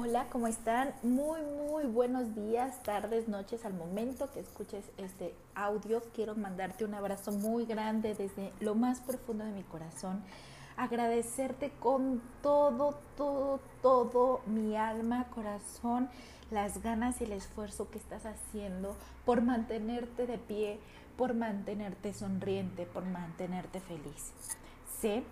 Hola, ¿cómo están? Muy, muy buenos días, tardes, noches. Al momento que escuches este audio, quiero mandarte un abrazo muy grande desde lo más profundo de mi corazón. Agradecerte con todo, todo, todo mi alma, corazón, las ganas y el esfuerzo que estás haciendo por mantenerte de pie, por mantenerte sonriente, por mantenerte feliz. Sé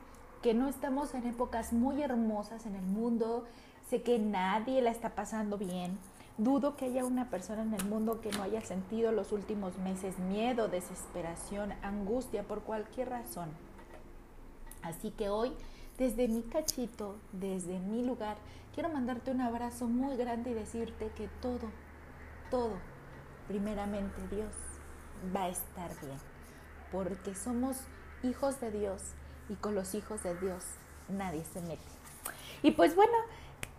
que no estamos en épocas muy hermosas en el mundo, sé que nadie la está pasando bien. Dudo que haya una persona en el mundo que no haya sentido los últimos meses miedo, desesperación, angustia por cualquier razón. Así que hoy, desde mi cachito, desde mi lugar, quiero mandarte un abrazo muy grande y decirte que todo, todo, primeramente Dios, va a estar bien. Porque somos hijos de Dios y con los hijos de Dios nadie se mete. Y pues bueno,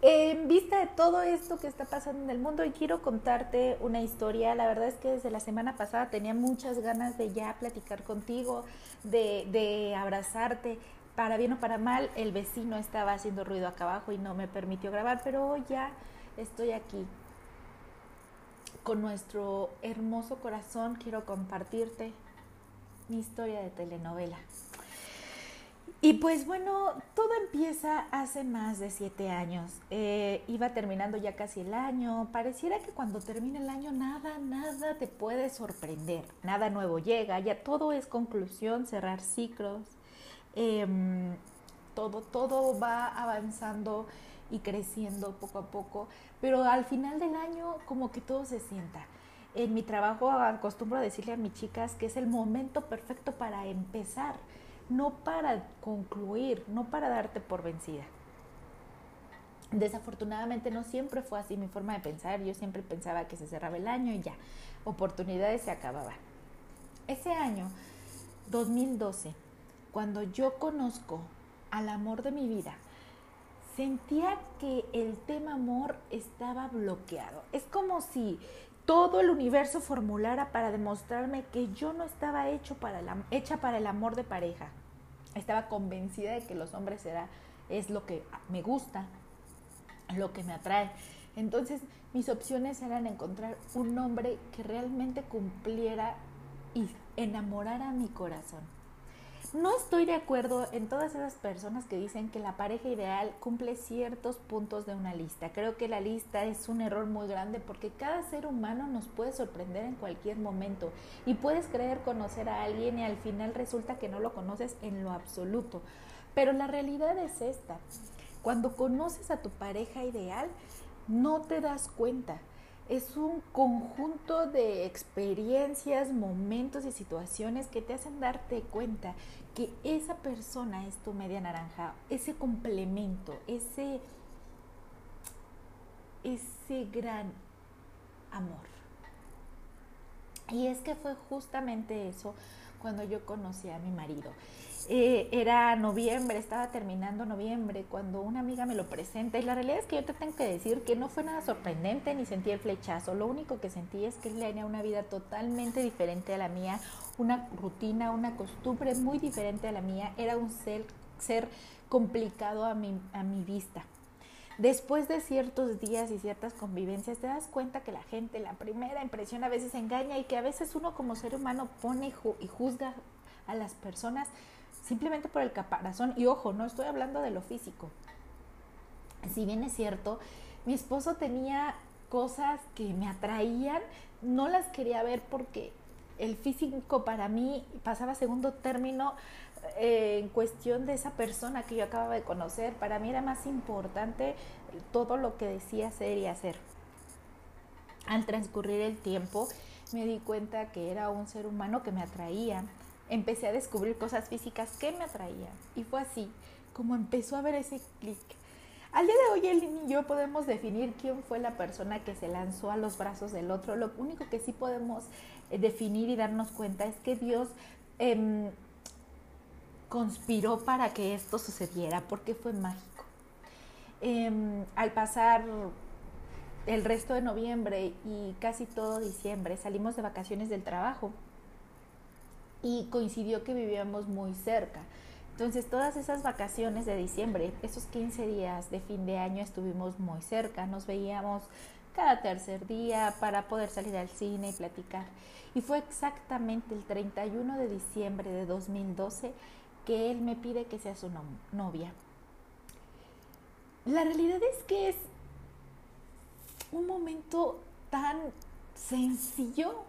en vista de todo esto que está pasando en el mundo, y quiero contarte una historia. La verdad es que desde la semana pasada tenía muchas ganas de ya platicar contigo, de, de abrazarte. Para bien o para mal, el vecino estaba haciendo ruido acá abajo y no me permitió grabar, pero hoy ya estoy aquí. Con nuestro hermoso corazón quiero compartirte mi historia de telenovela. Y pues bueno, todo empieza hace más de siete años. Eh, iba terminando ya casi el año. Pareciera que cuando termina el año nada, nada te puede sorprender. Nada nuevo llega. Ya todo es conclusión, cerrar ciclos. Em, todo, todo va avanzando y creciendo poco a poco. Pero al final del año como que todo se sienta. En mi trabajo acostumbro a decirle a mis chicas que es el momento perfecto para empezar no para concluir, no para darte por vencida. Desafortunadamente no siempre fue así mi forma de pensar, yo siempre pensaba que se cerraba el año y ya, oportunidades se acababan. Ese año, 2012, cuando yo conozco al amor de mi vida, sentía que el tema amor estaba bloqueado. Es como si todo el universo formulara para demostrarme que yo no estaba hecho para hecha para el amor de pareja. Estaba convencida de que los hombres era, es lo que me gusta, lo que me atrae. Entonces mis opciones eran encontrar un hombre que realmente cumpliera y enamorara mi corazón. No estoy de acuerdo en todas esas personas que dicen que la pareja ideal cumple ciertos puntos de una lista. Creo que la lista es un error muy grande porque cada ser humano nos puede sorprender en cualquier momento y puedes creer conocer a alguien y al final resulta que no lo conoces en lo absoluto. Pero la realidad es esta. Cuando conoces a tu pareja ideal, no te das cuenta es un conjunto de experiencias, momentos y situaciones que te hacen darte cuenta que esa persona es tu media naranja, ese complemento, ese, ese gran amor. Y es que fue justamente eso cuando yo conocí a mi marido. Eh, era noviembre, estaba terminando noviembre, cuando una amiga me lo presenta. Y la realidad es que yo te tengo que decir que no fue nada sorprendente ni sentí el flechazo. Lo único que sentí es que él tenía una vida totalmente diferente a la mía, una rutina, una costumbre muy diferente a la mía. Era un ser, ser complicado a mi, a mi vista. Después de ciertos días y ciertas convivencias, te das cuenta que la gente, la primera impresión a veces engaña y que a veces uno como ser humano pone y juzga a las personas simplemente por el caparazón. Y ojo, no estoy hablando de lo físico. Si bien es cierto, mi esposo tenía cosas que me atraían, no las quería ver porque el físico para mí pasaba segundo término eh, en cuestión de esa persona que yo acababa de conocer. Para mí era más importante todo lo que decía ser y hacer. Al transcurrir el tiempo me di cuenta que era un ser humano que me atraía, empecé a descubrir cosas físicas que me atraían. Y fue así como empezó a ver ese clic. Al día de hoy, él y yo podemos definir quién fue la persona que se lanzó a los brazos del otro. Lo único que sí podemos eh, definir y darnos cuenta es que Dios em, conspiró para que esto sucediera, porque fue mágico. Em, al pasar el resto de noviembre y casi todo diciembre, salimos de vacaciones del trabajo y coincidió que vivíamos muy cerca. Entonces todas esas vacaciones de diciembre, esos 15 días de fin de año estuvimos muy cerca, nos veíamos cada tercer día para poder salir al cine y platicar. Y fue exactamente el 31 de diciembre de 2012 que él me pide que sea su novia. La realidad es que es un momento tan sencillo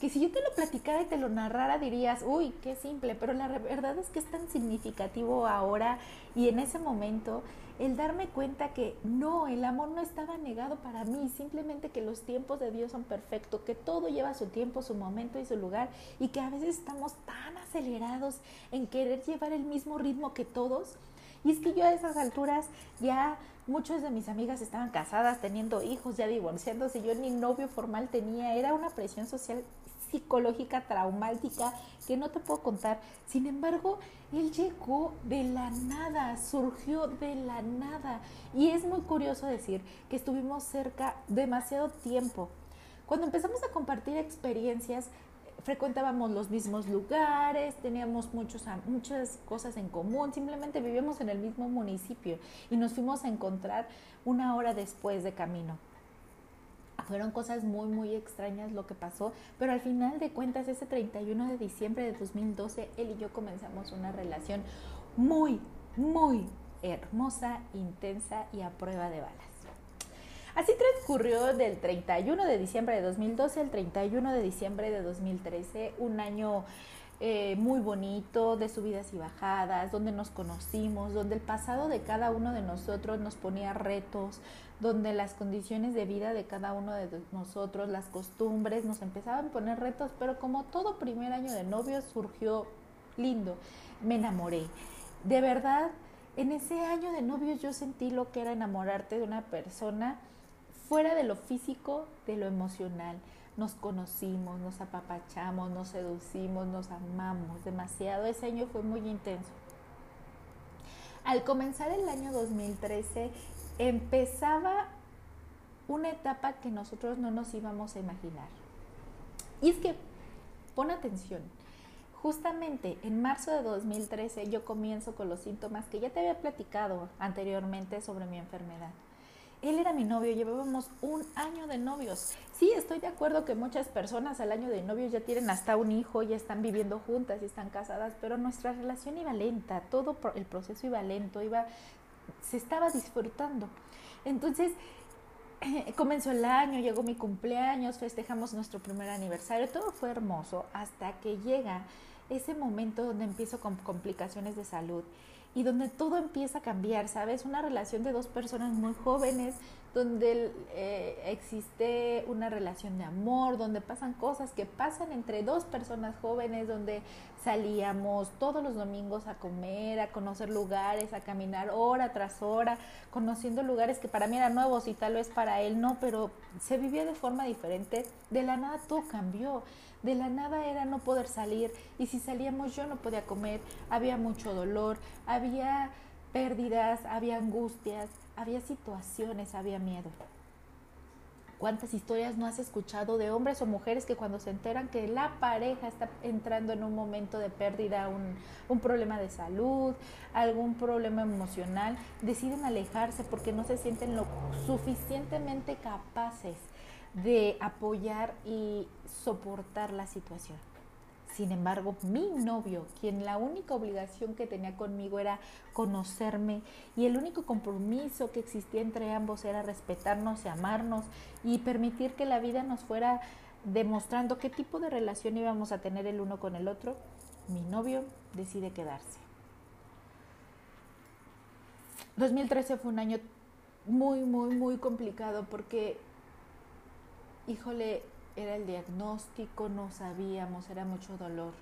que si yo te lo platicara y te lo narrara dirías, uy, qué simple, pero la verdad es que es tan significativo ahora y en ese momento el darme cuenta que no, el amor no estaba negado para mí, simplemente que los tiempos de Dios son perfectos, que todo lleva su tiempo, su momento y su lugar y que a veces estamos tan acelerados en querer llevar el mismo ritmo que todos. Y es que yo a esas alturas ya muchas de mis amigas estaban casadas, teniendo hijos, ya divorciándose, yo ni novio formal tenía, era una presión social psicológica traumática que no te puedo contar. Sin embargo, él llegó de la nada, surgió de la nada. Y es muy curioso decir que estuvimos cerca demasiado tiempo. Cuando empezamos a compartir experiencias, frecuentábamos los mismos lugares, teníamos muchos, muchas cosas en común, simplemente vivíamos en el mismo municipio y nos fuimos a encontrar una hora después de camino. Fueron cosas muy, muy extrañas lo que pasó, pero al final de cuentas, ese 31 de diciembre de 2012, él y yo comenzamos una relación muy, muy hermosa, intensa y a prueba de balas. Así transcurrió del 31 de diciembre de 2012 al 31 de diciembre de 2013, un año eh, muy bonito, de subidas y bajadas, donde nos conocimos, donde el pasado de cada uno de nosotros nos ponía retos, donde las condiciones de vida de cada uno de nosotros, las costumbres, nos empezaban a poner retos, pero como todo primer año de novio surgió lindo, me enamoré. De verdad, en ese año de novios yo sentí lo que era enamorarte de una persona fuera de lo físico, de lo emocional nos conocimos, nos apapachamos, nos seducimos, nos amamos demasiado. Ese año fue muy intenso. Al comenzar el año 2013 empezaba una etapa que nosotros no nos íbamos a imaginar. Y es que, pon atención, justamente en marzo de 2013 yo comienzo con los síntomas que ya te había platicado anteriormente sobre mi enfermedad. Él era mi novio, llevábamos un año de novios. Sí, estoy de acuerdo que muchas personas al año de novios ya tienen hasta un hijo, ya están viviendo juntas y están casadas, pero nuestra relación iba lenta, todo el proceso iba lento, iba, se estaba disfrutando. Entonces, comenzó el año, llegó mi cumpleaños, festejamos nuestro primer aniversario, todo fue hermoso hasta que llega ese momento donde empiezo con complicaciones de salud y donde todo empieza a cambiar, ¿sabes? Una relación de dos personas muy jóvenes, donde eh, existe una relación de amor, donde pasan cosas que pasan entre dos personas jóvenes, donde salíamos todos los domingos a comer, a conocer lugares, a caminar hora tras hora, conociendo lugares que para mí eran nuevos y tal vez para él no, pero se vivía de forma diferente. De la nada todo cambió. De la nada era no poder salir y si salíamos yo no podía comer, había mucho dolor, había pérdidas, había angustias, había situaciones, había miedo. ¿Cuántas historias no has escuchado de hombres o mujeres que cuando se enteran que la pareja está entrando en un momento de pérdida, un, un, problema de salud, algún problema emocional, deciden alejarse porque no se sienten lo suficientemente capaces de apoyar y soportar la situación. Sin embargo, mi novio, quien la única obligación que tenía conmigo era conocerme y el único compromiso que existía entre ambos era respetarnos y amarnos y permitir que la vida nos fuera demostrando qué tipo de relación íbamos a tener el uno con el otro, mi novio decide quedarse. 2013 fue un año muy, muy, muy complicado porque híjole, era el diagnóstico, no sabíamos, era mucho dolor.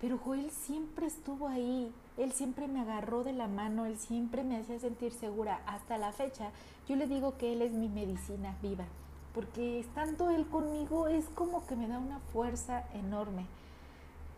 Pero Joel siempre estuvo ahí, él siempre me agarró de la mano, él siempre me hacía sentir segura. Hasta la fecha, yo le digo que él es mi medicina viva, porque estando él conmigo es como que me da una fuerza enorme.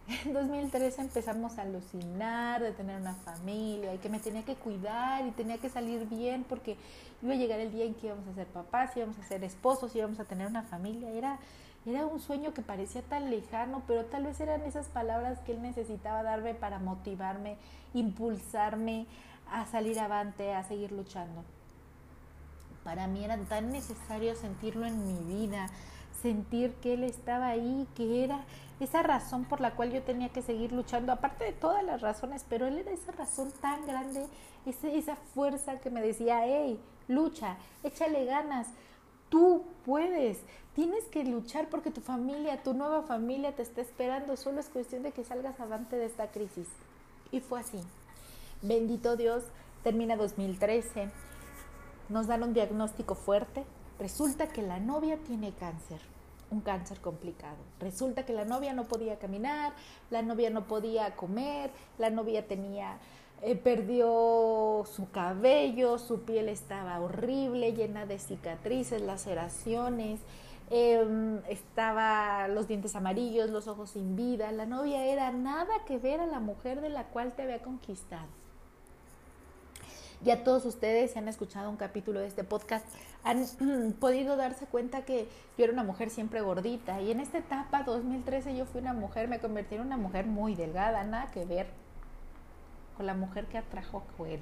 En 2013 empezamos a alucinar de tener una familia y que me tenía que cuidar y tenía que salir bien porque iba a llegar el día en que íbamos a ser papás, íbamos a ser esposos, íbamos a tener una familia. Era, Era un sueño que parecía tan lejano, pero tal vez eran esas palabras que él necesitaba darme para motivarme, impulsarme a salir avante, a seguir luchando. Para mí era tan necesario sentirlo en mi vida, sentir que él estaba ahí, que era esa razón por la cual yo tenía que seguir luchando, aparte de todas las razones, pero él era esa razón tan grande, esa, esa fuerza que me decía, hey, lucha, échale ganas, tú puedes, tienes que luchar porque tu familia, tu nueva familia te está esperando, solo es cuestión de que salgas avante de esta crisis. Y fue así. Bendito Dios, termina 2013, nos dan un diagnóstico fuerte, resulta que la novia tiene cáncer un cáncer complicado. Resulta que la novia no podía caminar, la novia no podía comer, la novia tenía eh, perdió su cabello, su piel estaba horrible, llena de cicatrices, laceraciones, em, estaba los dientes amarillos, los ojos sin vida. La novia era nada que ver a la mujer de la cual te había conquistado. Ya todos ustedes, si han escuchado un capítulo de este podcast, han podido darse cuenta que yo era una mujer siempre gordita. Y en esta etapa, 2013, yo fui una mujer, me convertí en una mujer muy delgada, nada que ver con la mujer que atrajo a él.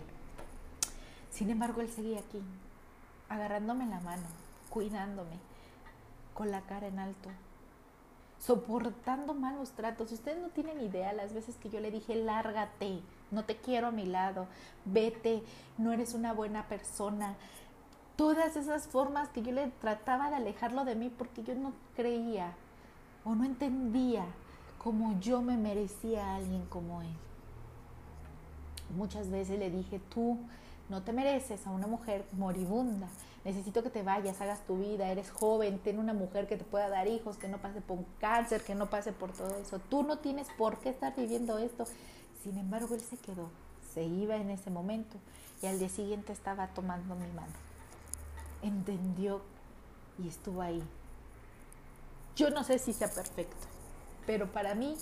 Sin embargo, él seguía aquí, agarrándome la mano, cuidándome, con la cara en alto, soportando malos tratos. Ustedes no tienen idea las veces que yo le dije, lárgate, no te quiero a mi lado, vete, no eres una buena persona. Todas esas formas que yo le trataba de alejarlo de mí porque yo no creía o no entendía cómo yo me merecía a alguien como él. Muchas veces le dije, tú no te mereces a una mujer moribunda. Necesito que te vayas, hagas tu vida, eres joven, ten una mujer que te pueda dar hijos, que no pase por cáncer, que no pase por todo eso. Tú no tienes por qué estar viviendo esto. Sin embargo, él se quedó, se iba en ese momento y al día siguiente estaba tomando mi mano. Entendió y estuvo ahí. Yo no sé si sea perfecto, pero para mí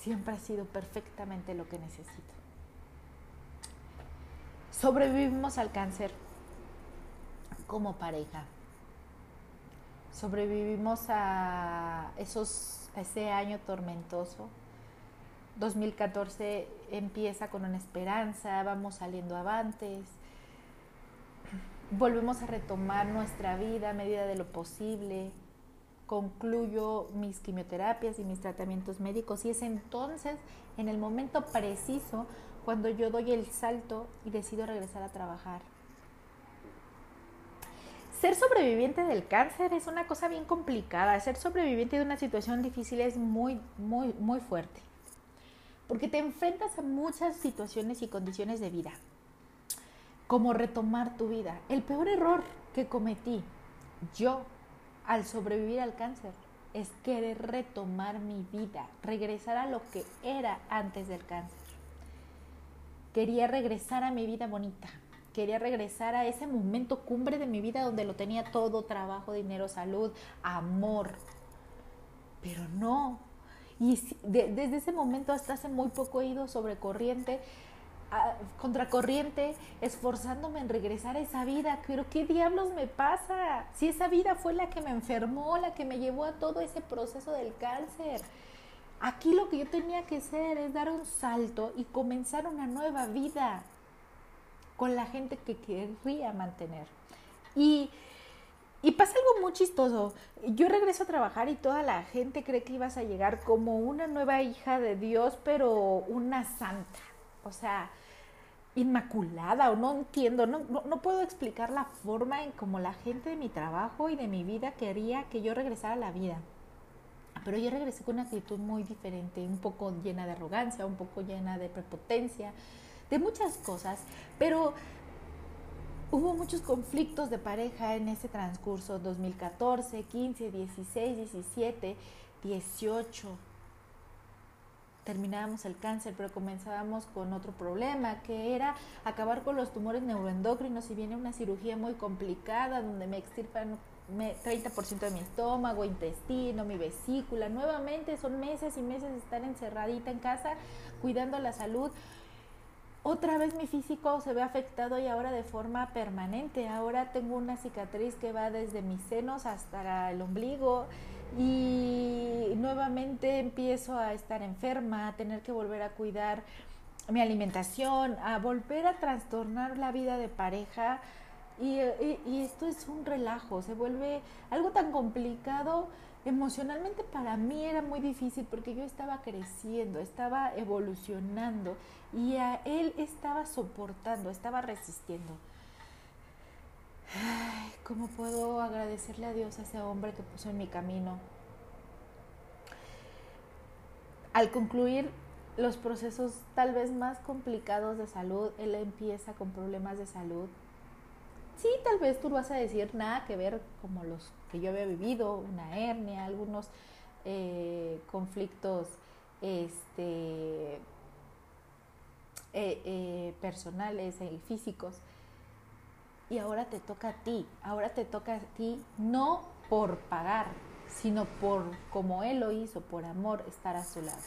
siempre ha sido perfectamente lo que necesito. Sobrevivimos al cáncer como pareja. Sobrevivimos a, esos, a ese año tormentoso 2014 empieza con una esperanza, vamos saliendo avantes, volvemos a retomar nuestra vida a medida de lo posible, concluyo mis quimioterapias y mis tratamientos médicos y es entonces, en el momento preciso, cuando yo doy el salto y decido regresar a trabajar. Ser sobreviviente del cáncer es una cosa bien complicada. Ser sobreviviente de una situación difícil es muy, muy, muy fuerte porque te enfrentas a muchas situaciones y condiciones de vida, como retomar tu vida. El peor error que cometí yo al sobrevivir al cáncer es querer retomar mi vida, regresar a lo que era antes del cáncer. Quería regresar a mi vida bonita, quería regresar a ese momento cumbre de mi vida donde lo tenía todo, trabajo, dinero, salud, amor. Pero no, y desde ese momento hasta hace muy poco he ido sobre corriente, contracorriente, esforzándome en regresar a esa vida. Pero ¿qué diablos me pasa? Si esa vida fue la que me enfermó, la que me llevó a todo ese proceso del cáncer. Aquí lo que yo tenía que hacer es dar un salto y comenzar una nueva vida con la gente que querría mantener. Y y pasa algo muy chistoso. Yo regreso a trabajar y toda la gente cree que ibas a llegar como una nueva hija de Dios, pero una santa. O sea, inmaculada o no entiendo, no, no, puedo explicar la forma en cómo la gente de mi trabajo y de mi vida quería que yo regresara a la vida. Pero yo regresé con una actitud muy diferente, un poco llena de arrogancia, un poco llena de prepotencia, de muchas cosas, pero Hubo muchos conflictos de pareja en ese transcurso 2014, 15, 16, 17, 18. Terminábamos el cáncer, pero comenzábamos con otro problema, que era acabar con los tumores neuroendocrinos y viene una cirugía muy complicada donde me extirpan 30% de mi estómago, intestino, mi vesícula. Nuevamente son meses y meses de estar encerradita en casa cuidando la salud otra vez mi físico se ve afectado y ahora de forma permanente. Ahora tengo una cicatriz que va desde mis senos hasta el ombligo y nuevamente empiezo a estar enferma, a tener que volver a cuidar mi alimentación, a volver a trastornar la vida de pareja. Y, esto es un relajo, se vuelve algo tan complicado. Emocionalmente para mí era muy difícil porque yo estaba creciendo, estaba evolucionando y a él estaba soportando, estaba resistiendo. Ay, ¿Cómo puedo agradecerle a Dios a ese hombre que puso en mi camino? Al concluir los procesos tal vez más complicados de salud, él empieza con problemas de salud. Sí, tal vez tú vas a decir nada que ver como los que yo había vivido, una hernia, algunos eh, conflictos este, eh, eh, personales y físicos y ahora te toca a ti, ahora te toca a ti no por pagar, sino por como Él lo hizo, por amor, estar a su lado.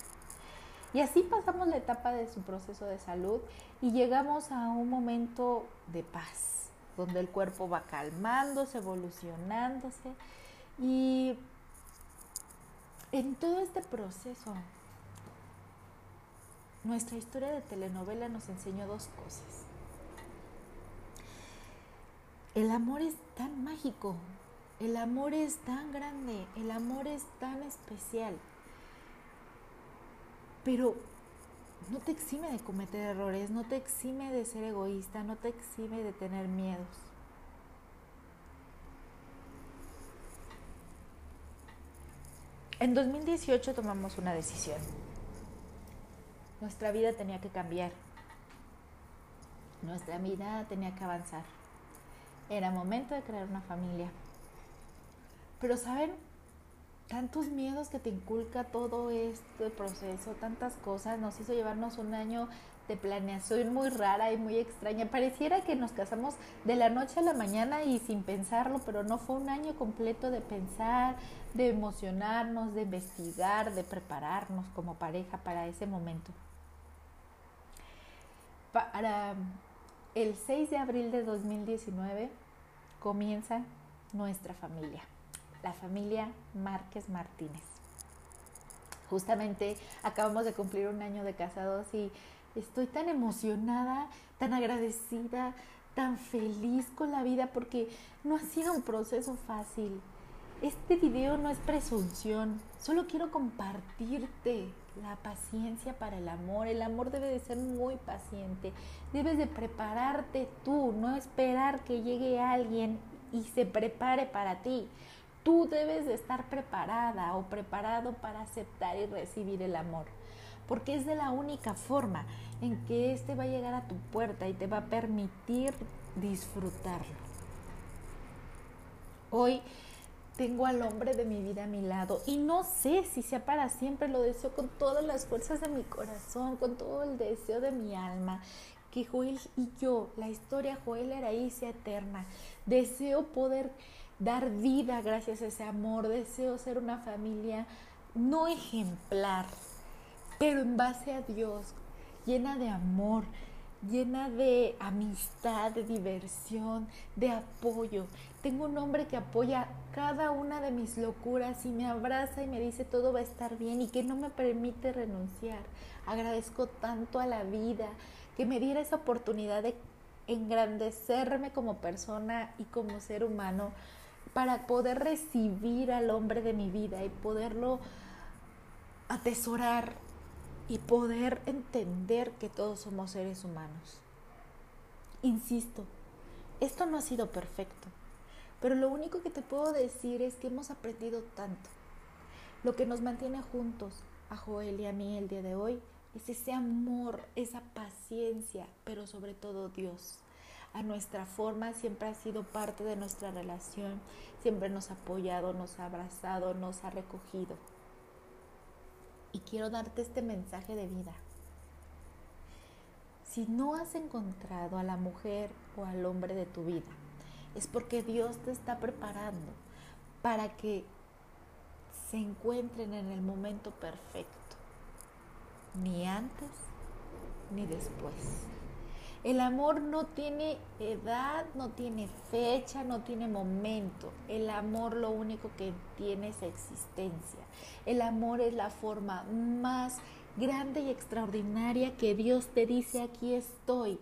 Y así pasamos la etapa de su proceso de salud y llegamos a un momento de paz, donde el cuerpo va calmándose, evolucionándose y en todo este proceso nuestra historia de telenovela nos enseñó dos cosas. El amor es tan mágico, el amor es tan grande, el amor es tan especial, pero no te exime de cometer errores, no te exime de ser egoísta, no te exime de tener miedos. En 2018 tomamos una decisión. Nuestra vida tenía que cambiar. Nuestra vida tenía que avanzar. Era momento de crear una familia. Pero, ¿saben? Tantos miedos que te inculca todo este proceso, tantas cosas, nos hizo llevarnos un año de planeación muy rara y muy extraña. Pareciera que nos casamos de la noche a la mañana y sin pensarlo, pero no fue un año completo de pensar, de emocionarnos, de investigar, de prepararnos como pareja para ese momento. Para el 6 de abril de 2019 comienza nuestra familia, la familia Márquez Martínez. Justamente acabamos de cumplir un año de casados y estoy tan emocionada, tan agradecida, tan feliz con la vida porque no ha sido un proceso fácil. Este video no es presunción, solo quiero compartirte la paciencia para el amor. El amor debe de ser muy paciente. Debes de prepararte tú, no esperar que llegue alguien y se prepare para ti. Tú debes de estar preparada o preparado para aceptar y recibir el amor. Porque es de la única forma en que éste va a llegar a tu puerta y te va a permitir disfrutarlo. Hoy tengo al hombre de mi vida a mi lado y no sé si sea para siempre, lo deseo con todas las fuerzas de mi corazón, con todo el deseo de mi alma, que Joel y yo, la historia Joel era ahí sea eterna. Deseo poder dar vida gracias a ese amor, deseo ser una familia no ejemplar, pero en base a Dios, llena de amor, llena de amistad, de diversión, de apoyo. Tengo un hombre que apoya cada una de mis locuras y me abraza y me dice todo va a estar bien y que no me permite renunciar. Agradezco tanto a la vida que me diera esa oportunidad de engrandecerme como persona y como ser humano para poder recibir al hombre de mi vida y poderlo atesorar y poder entender que todos somos seres humanos. Insisto, esto no ha sido perfecto, pero lo único que te puedo decir es que hemos aprendido tanto. Lo que nos mantiene juntos, a Joel y a mí el día de hoy, es ese amor, esa paciencia, pero sobre todo Dios. A nuestra forma siempre ha sido parte de nuestra relación, siempre nos ha apoyado, nos ha abrazado, nos ha recogido y quiero darte este mensaje de vida. Si no has encontrado a la mujer o al hombre de tu vida, es porque Dios te está preparando para que se encuentren en el momento perfecto, ni antes ni después. El amor no tiene edad, no tiene fecha, no tiene momento. El amor lo único que tiene es existencia. El amor es la forma más grande y extraordinaria que Dios te dice aquí estoy.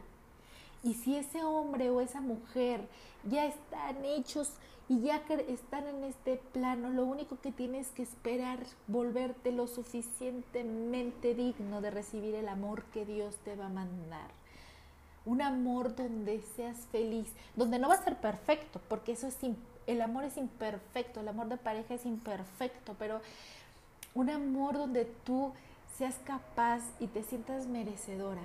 Y si ese hombre o esa mujer ya están hechos y ya están en este plano, lo único que tienes que esperar volverte lo suficientemente digno de recibir el amor que Dios te va a mandar. Un amor donde seas feliz, donde no va a ser perfecto, porque eso es el amor es imperfecto, el amor de pareja es imperfecto, pero un amor donde tú seas capaz y te sientas merecedora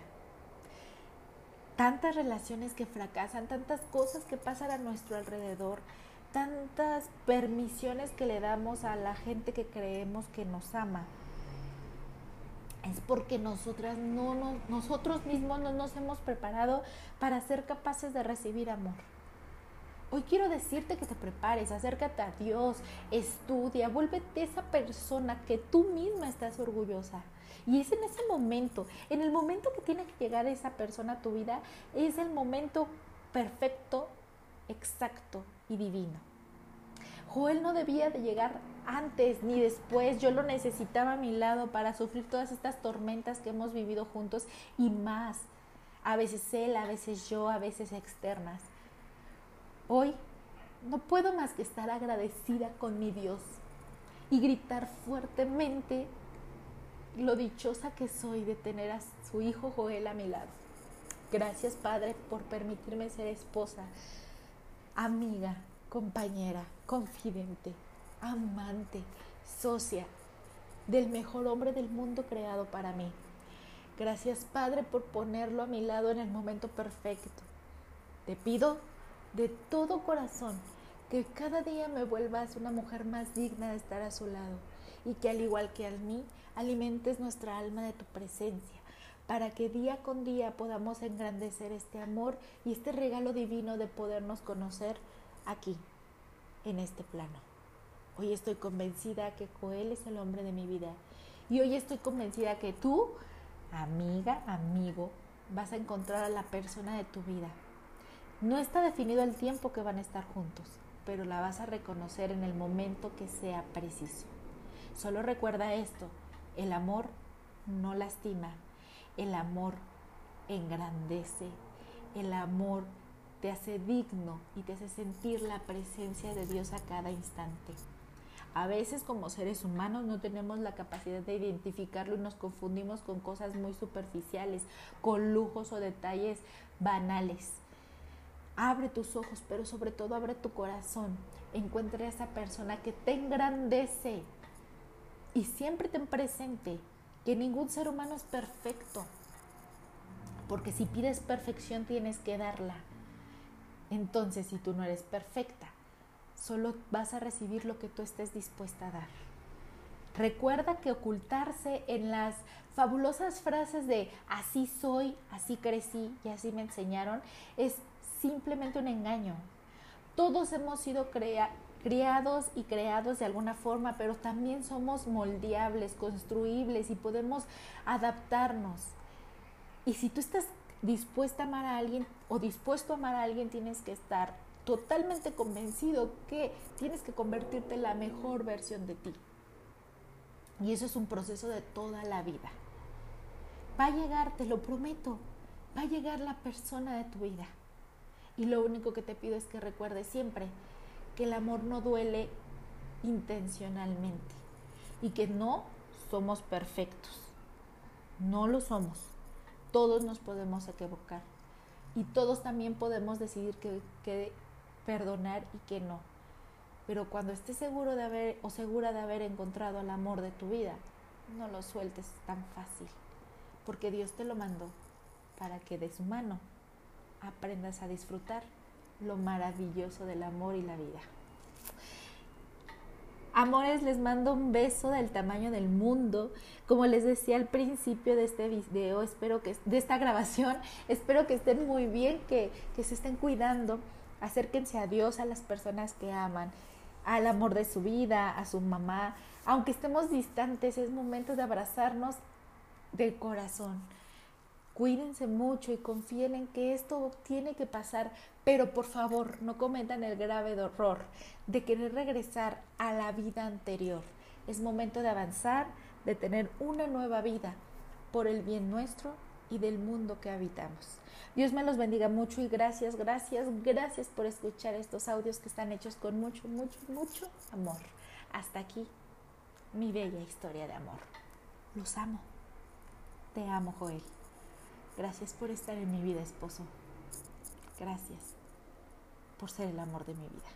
tantas relaciones que fracasan, tantas cosas que pasan a nuestro alrededor, tantas permisiones que le damos a la gente que creemos que nos ama. Es porque nosotras no nosotros mismos no nos hemos preparado para ser capaces de recibir amor. Hoy quiero decirte que te prepares, acércate a Dios, estudia, vuélvete esa persona que tú misma estás orgullosa. Y es en ese momento, en el momento que tiene que llegar esa persona a tu vida, es el momento perfecto, exacto y divino. Joel no debía de llegar antes ni después, yo lo necesitaba a mi lado para sufrir todas estas tormentas que hemos vivido juntos y más. A veces él, a veces yo, a veces externas. Hoy no puedo más que estar agradecida con mi Dios y gritar fuertemente lo dichosa que soy de tener a su hijo Joel a mi lado. Gracias Padre por permitirme ser esposa, amiga, compañera, confidente, amante, socia del mejor hombre del mundo creado para mí. Gracias Padre por ponerlo a mi lado en el momento perfecto. Te pido de todo corazón que cada día me vuelvas una mujer más digna de estar a su lado y que al igual que a mí alimentes nuestra alma de tu presencia, para que día con día podamos engrandecer este amor y este regalo divino de podernos conocer aquí, en este plano. Hoy estoy convencida que Joel es el hombre de mi vida y hoy estoy convencida que tú, amiga, amigo, vas a encontrar a la persona de tu vida. No está definido el tiempo que van a estar juntos, pero la vas a reconocer en el momento que sea preciso. Solo recuerda esto, el amor no lastima, el amor engrandece, el amor te hace digno y te hace sentir la presencia de Dios a cada instante. A veces como seres humanos no tenemos la capacidad de identificarlo y nos confundimos con cosas muy superficiales, con lujos o detalles banales. Abre tus ojos, pero sobre todo abre tu corazón. Encuentra a esa persona que te engrandece, y siempre ten presente que ningún ser humano es perfecto. Porque si pides perfección tienes que darla. Entonces, si tú no eres perfecta, solo vas a recibir lo que tú estés dispuesta a dar. Recuerda que ocultarse en las fabulosas frases de así soy, así crecí y así me enseñaron es simplemente un engaño. Todos hemos sido crea criados y creados de alguna forma, pero también somos moldeables, construibles y podemos adaptarnos. Y si tú estás dispuesta a amar a alguien o dispuesto a amar a alguien, tienes que estar totalmente convencido que tienes que convertirte en la mejor versión de ti. Y eso es un proceso de toda la vida. Va a llegar, te lo prometo, va a llegar la persona de tu vida. Y lo único que te pido es que recuerdes siempre que el amor no duele intencionalmente y que no somos perfectos. No lo somos. Todos nos podemos equivocar y todos también podemos decidir que, perdonar y que no. Pero cuando estés seguro de haber o segura de haber encontrado el amor de tu vida, no lo sueltes tan fácil, porque Dios te lo mandó para que de su mano aprendas a disfrutar lo maravilloso del amor y la vida. Amores, les mando un beso del tamaño del mundo. Como les decía al principio de este video, espero que de esta grabación, espero que estén muy bien, que, que se estén cuidando. Acérquense a Dios, a las personas que aman, al amor de su vida, a su mamá. Aunque estemos distantes, es momento de abrazarnos de corazón Cuídense mucho y confíen en que esto tiene que pasar, pero por favor no cometan el grave error de querer regresar a la vida anterior. Es momento de avanzar, de tener una nueva vida por el bien nuestro y del mundo que habitamos. Dios me los bendiga mucho y gracias, gracias, gracias por escuchar estos audios que están hechos con mucho, mucho, mucho amor. Hasta aquí mi bella historia de amor. Los amo. Te amo, Joel. Gracias por estar en mi vida, esposo. Gracias por ser el amor de mi vida.